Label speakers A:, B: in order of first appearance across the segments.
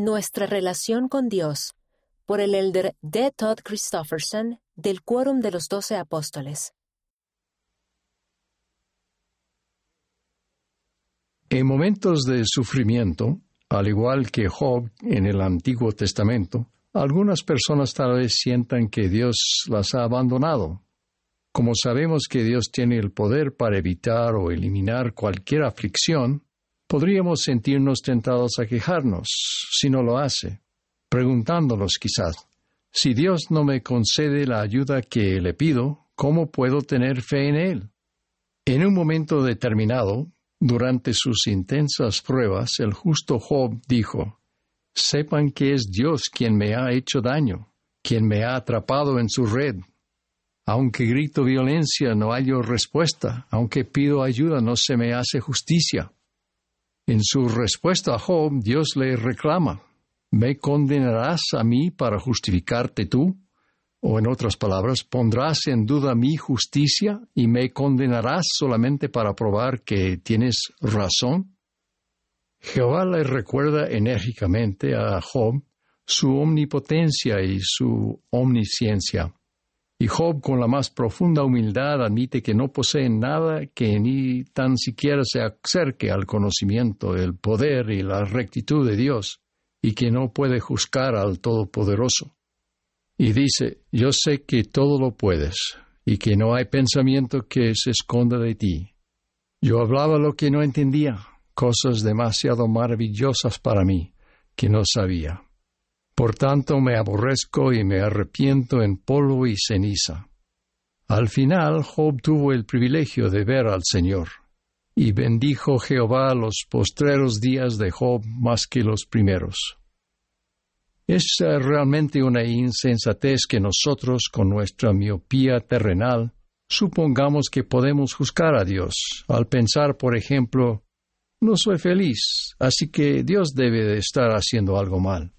A: Nuestra relación con Dios, por el elder D. Todd Christofferson, del Quórum de los Doce Apóstoles.
B: En momentos de sufrimiento, al igual que Job en el Antiguo Testamento, algunas personas tal vez sientan que Dios las ha abandonado. Como sabemos que Dios tiene el poder para evitar o eliminar cualquier aflicción, podríamos sentirnos tentados a quejarnos si no lo hace, preguntándonos quizás, si Dios no me concede la ayuda que le pido, ¿cómo puedo tener fe en Él? En un momento determinado, durante sus intensas pruebas, el justo Job dijo, Sepan que es Dios quien me ha hecho daño, quien me ha atrapado en su red. Aunque grito violencia, no hallo respuesta, aunque pido ayuda, no se me hace justicia. En su respuesta a Job, Dios le reclama, ¿me condenarás a mí para justificarte tú? O en otras palabras, ¿pondrás en duda mi justicia y me condenarás solamente para probar que tienes razón? Jehová le recuerda enérgicamente a Job su omnipotencia y su omnisciencia. Y Job, con la más profunda humildad, admite que no posee nada que ni tan siquiera se acerque al conocimiento, el poder y la rectitud de Dios, y que no puede juzgar al Todopoderoso y dice, yo sé que todo lo puedes y que no hay pensamiento que se esconda de ti. Yo hablaba lo que no entendía, cosas demasiado maravillosas para mí que no sabía. Por tanto me aborrezco y me arrepiento en polvo y ceniza. Al final Job tuvo el privilegio de ver al Señor, y bendijo Jehová los postreros días de Job más que los primeros. Es realmente una insensatez que nosotros, con nuestra miopía terrenal, supongamos que podemos juzgar a Dios al pensar, por ejemplo, no soy feliz, así que Dios debe de estar haciendo algo mal.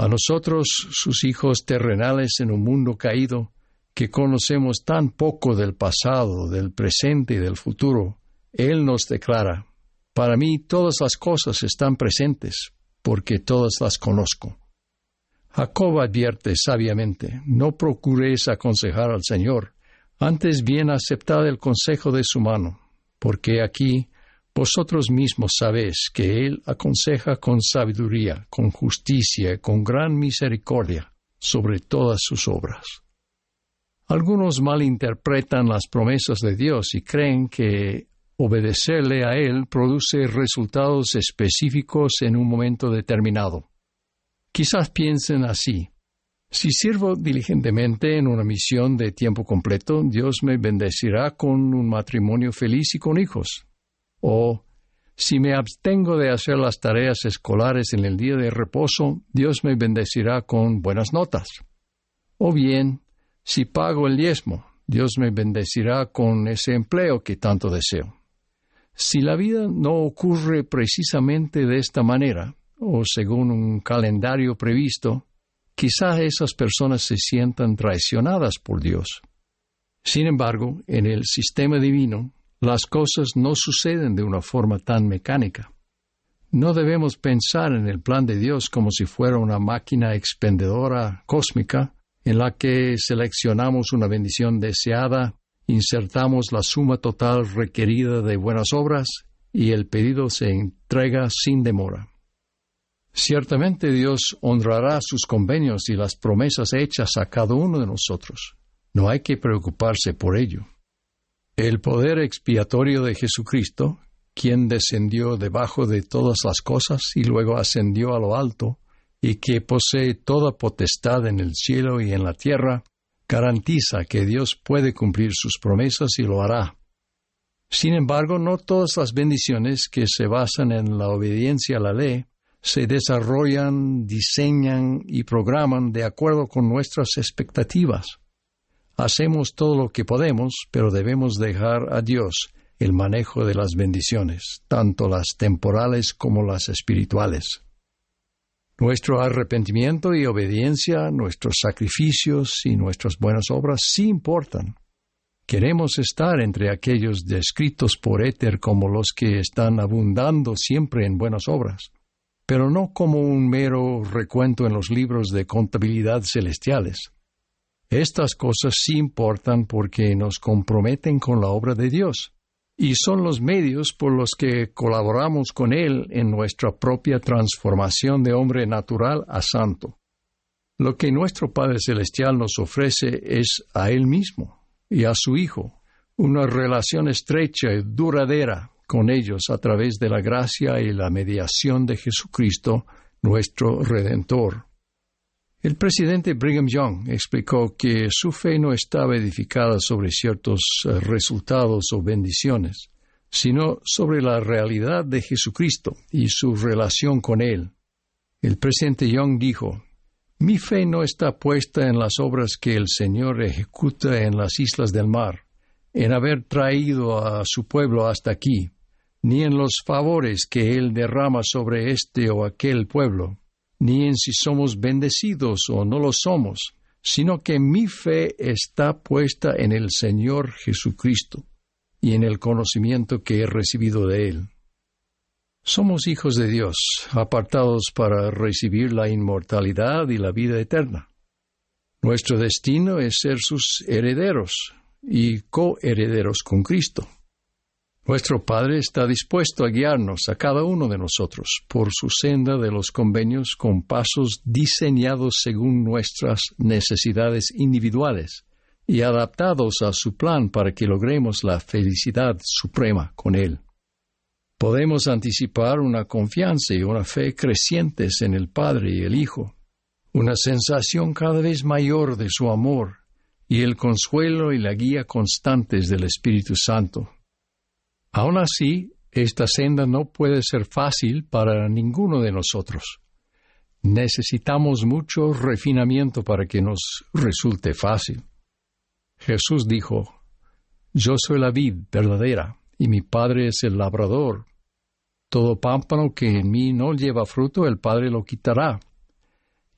B: A nosotros, sus hijos terrenales en un mundo caído, que conocemos tan poco del pasado, del presente y del futuro, Él nos declara, para mí todas las cosas están presentes, porque todas las conozco. Jacob advierte sabiamente, no procuréis aconsejar al Señor, antes bien aceptad el consejo de su mano, porque aquí vosotros mismos sabéis que Él aconseja con sabiduría, con justicia con gran misericordia sobre todas sus obras. Algunos malinterpretan las promesas de Dios y creen que obedecerle a Él produce resultados específicos en un momento determinado. Quizás piensen así. Si sirvo diligentemente en una misión de tiempo completo, Dios me bendecirá con un matrimonio feliz y con hijos. O, si me abstengo de hacer las tareas escolares en el día de reposo, Dios me bendecirá con buenas notas. O bien, si pago el diezmo, Dios me bendecirá con ese empleo que tanto deseo. Si la vida no ocurre precisamente de esta manera, o según un calendario previsto, quizá esas personas se sientan traicionadas por Dios. Sin embargo, en el sistema divino, las cosas no suceden de una forma tan mecánica. No debemos pensar en el plan de Dios como si fuera una máquina expendedora cósmica en la que seleccionamos una bendición deseada, insertamos la suma total requerida de buenas obras y el pedido se entrega sin demora. Ciertamente Dios honrará sus convenios y las promesas hechas a cada uno de nosotros. No hay que preocuparse por ello. El poder expiatorio de Jesucristo, quien descendió debajo de todas las cosas y luego ascendió a lo alto, y que posee toda potestad en el cielo y en la tierra, garantiza que Dios puede cumplir sus promesas y lo hará. Sin embargo, no todas las bendiciones que se basan en la obediencia a la ley se desarrollan, diseñan y programan de acuerdo con nuestras expectativas. Hacemos todo lo que podemos, pero debemos dejar a Dios el manejo de las bendiciones, tanto las temporales como las espirituales. Nuestro arrepentimiento y obediencia, nuestros sacrificios y nuestras buenas obras sí importan. Queremos estar entre aquellos descritos por Éter como los que están abundando siempre en buenas obras. pero no como un mero recuento en los libros de contabilidad celestiales. Estas cosas sí importan porque nos comprometen con la obra de Dios y son los medios por los que colaboramos con Él en nuestra propia transformación de hombre natural a santo. Lo que nuestro Padre Celestial nos ofrece es a Él mismo y a su Hijo, una relación estrecha y duradera con ellos a través de la gracia y la mediación de Jesucristo, nuestro Redentor. El presidente Brigham Young explicó que su fe no estaba edificada sobre ciertos eh, resultados o bendiciones, sino sobre la realidad de Jesucristo y su relación con Él. El presidente Young dijo, Mi fe no está puesta en las obras que el Señor ejecuta en las islas del mar, en haber traído a su pueblo hasta aquí, ni en los favores que Él derrama sobre este o aquel pueblo ni en si somos bendecidos o no lo somos, sino que mi fe está puesta en el Señor Jesucristo y en el conocimiento que he recibido de Él. Somos hijos de Dios, apartados para recibir la inmortalidad y la vida eterna. Nuestro destino es ser sus herederos y coherederos con Cristo. Nuestro Padre está dispuesto a guiarnos a cada uno de nosotros por su senda de los convenios con pasos diseñados según nuestras necesidades individuales y adaptados a su plan para que logremos la felicidad suprema con Él. Podemos anticipar una confianza y una fe crecientes en el Padre y el Hijo, una sensación cada vez mayor de su amor y el consuelo y la guía constantes del Espíritu Santo Aún así, esta senda no puede ser fácil para ninguno de nosotros. Necesitamos mucho refinamiento para que nos resulte fácil. Jesús dijo, Yo soy la vid verdadera, y mi Padre es el labrador. Todo pámpano que en mí no lleva fruto, el Padre lo quitará,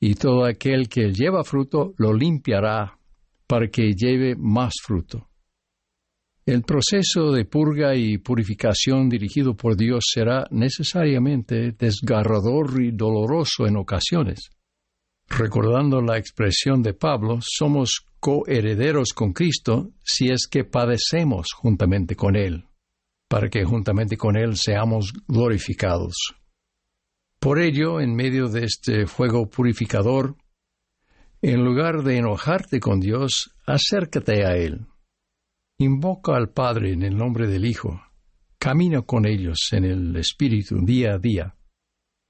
B: y todo aquel que lleva fruto lo limpiará, para que lleve más fruto. El proceso de purga y purificación dirigido por Dios será necesariamente desgarrador y doloroso en ocasiones. Recordando la expresión de Pablo, somos coherederos con Cristo si es que padecemos juntamente con Él, para que juntamente con Él seamos glorificados. Por ello, en medio de este fuego purificador, en lugar de enojarte con Dios, acércate a Él Invoca al Padre en el nombre del Hijo. Camina con ellos en el Espíritu día a día.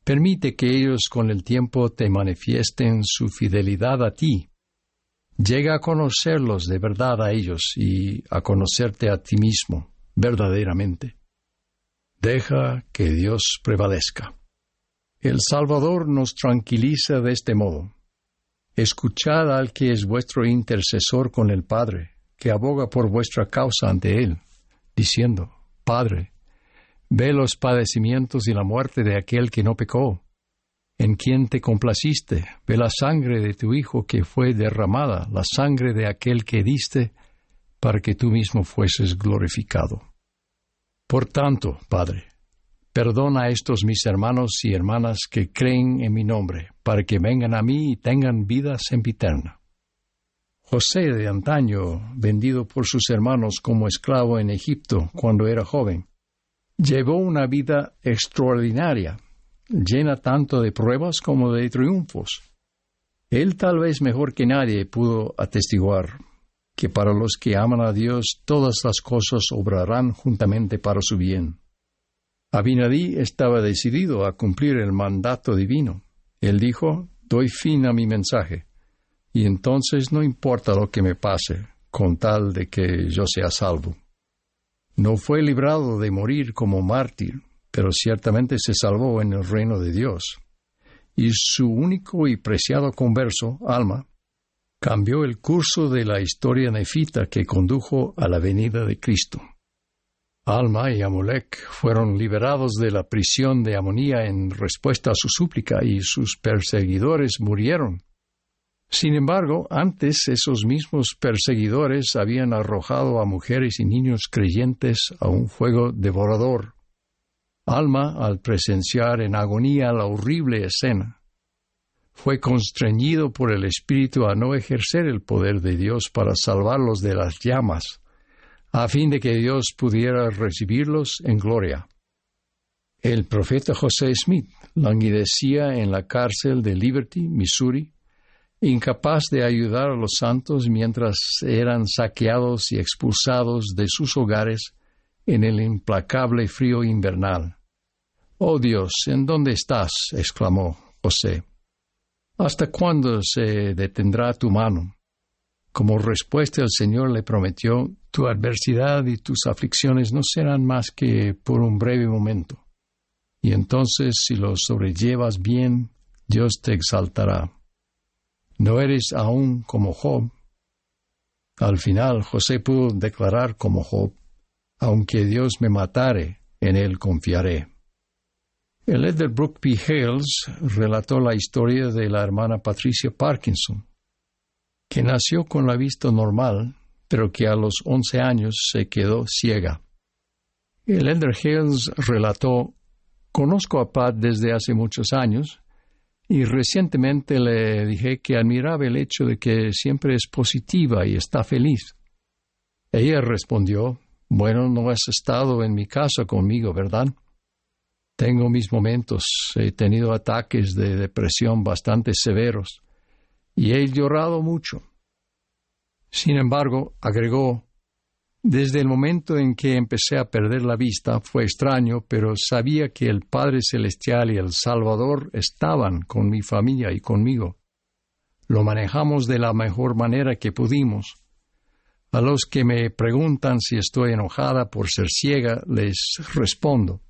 B: Permite que ellos con el tiempo te manifiesten su fidelidad a ti. Llega a conocerlos de verdad a ellos y a conocerte a ti mismo verdaderamente. Deja que Dios prevalezca. El Salvador nos tranquiliza de este modo. Escuchad al que es vuestro intercesor con el Padre que aboga por vuestra causa ante Él, diciendo, Padre, ve los padecimientos y la muerte de aquel que no pecó, en quien te complaciste, ve la sangre de tu Hijo que fue derramada, la sangre de aquel que diste, para que tú mismo fueses glorificado. Por tanto, Padre, perdona a estos mis hermanos y hermanas que creen en mi nombre, para que vengan a mí y tengan vida sempiterna. José de antaño, vendido por sus hermanos como esclavo en Egipto cuando era joven, llevó una vida extraordinaria, llena tanto de pruebas como de triunfos. Él tal vez mejor que nadie pudo atestiguar que para los que aman a Dios todas las cosas obrarán juntamente para su bien. Abinadí estaba decidido a cumplir el mandato divino. Él dijo, doy fin a mi mensaje y entonces no importa lo que me pase, con tal de que yo sea salvo. No fue librado de morir como mártir, pero ciertamente se salvó en el reino de Dios. Y su único y preciado converso, Alma, cambió el curso de la historia nefita que condujo a la venida de Cristo. Alma y Amolek fueron liberados de la prisión de Amonía en respuesta a su súplica y sus perseguidores murieron sin embargo, antes esos mismos perseguidores habían arrojado a mujeres y niños creyentes a un fuego devorador. Alma, al presenciar en agonía la horrible escena, fue constreñido por el Espíritu a no ejercer el poder de Dios para salvarlos de las llamas, a fin de que Dios pudiera recibirlos en gloria. El profeta José Smith languidecía en la cárcel de Liberty, Missouri, incapaz de ayudar a los santos mientras eran saqueados y expulsados de sus hogares en el implacable frío invernal. Oh Dios, ¿en dónde estás? exclamó José. ¿Hasta cuándo se detendrá tu mano? Como respuesta el Señor le prometió, tu adversidad y tus aflicciones no serán más que por un breve momento. Y entonces, si lo sobrellevas bien, Dios te exaltará. No eres aún como Job. Al final, José pudo declarar como Job, aunque Dios me matare, en él confiaré. El Elder Brooke P. Hales relató la historia de la hermana Patricia Parkinson, que nació con la vista normal, pero que a los once años se quedó ciega. El Elder Hales relató, Conozco a Pat desde hace muchos años y recientemente le dije que admiraba el hecho de que siempre es positiva y está feliz. Ella respondió, Bueno, no has estado en mi casa conmigo, ¿verdad? Tengo mis momentos, he tenido ataques de depresión bastante severos y he llorado mucho. Sin embargo, agregó, desde el momento en que empecé a perder la vista fue extraño, pero sabía que el Padre Celestial y el Salvador estaban con mi familia y conmigo. Lo manejamos de la mejor manera que pudimos. A los que me preguntan si estoy enojada por ser ciega, les respondo,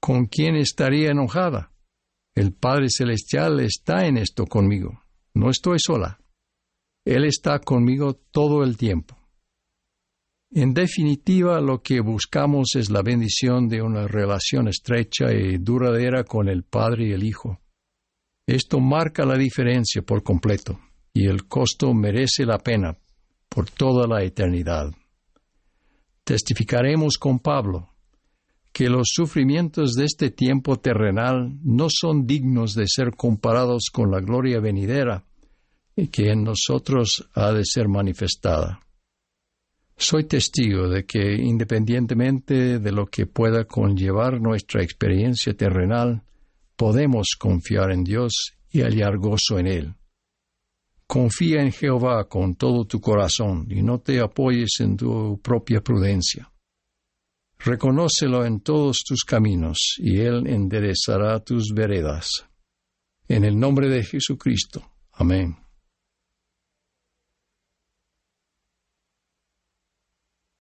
B: ¿Con quién estaría enojada? El Padre Celestial está en esto conmigo. No estoy sola. Él está conmigo todo el tiempo. En definitiva, lo que buscamos es la bendición de una relación estrecha y duradera con el Padre y el Hijo. Esto marca la diferencia por completo, y el costo merece la pena por toda la eternidad. Testificaremos con Pablo que los sufrimientos de este tiempo terrenal no son dignos de ser comparados con la gloria venidera y que en nosotros ha de ser manifestada. Soy testigo de que, independientemente de lo que pueda conllevar nuestra experiencia terrenal, podemos confiar en Dios y hallar gozo en Él. Confía en Jehová con todo tu corazón y no te apoyes en tu propia prudencia. Reconócelo en todos tus caminos, y Él enderezará tus veredas. En el nombre de Jesucristo. Amén.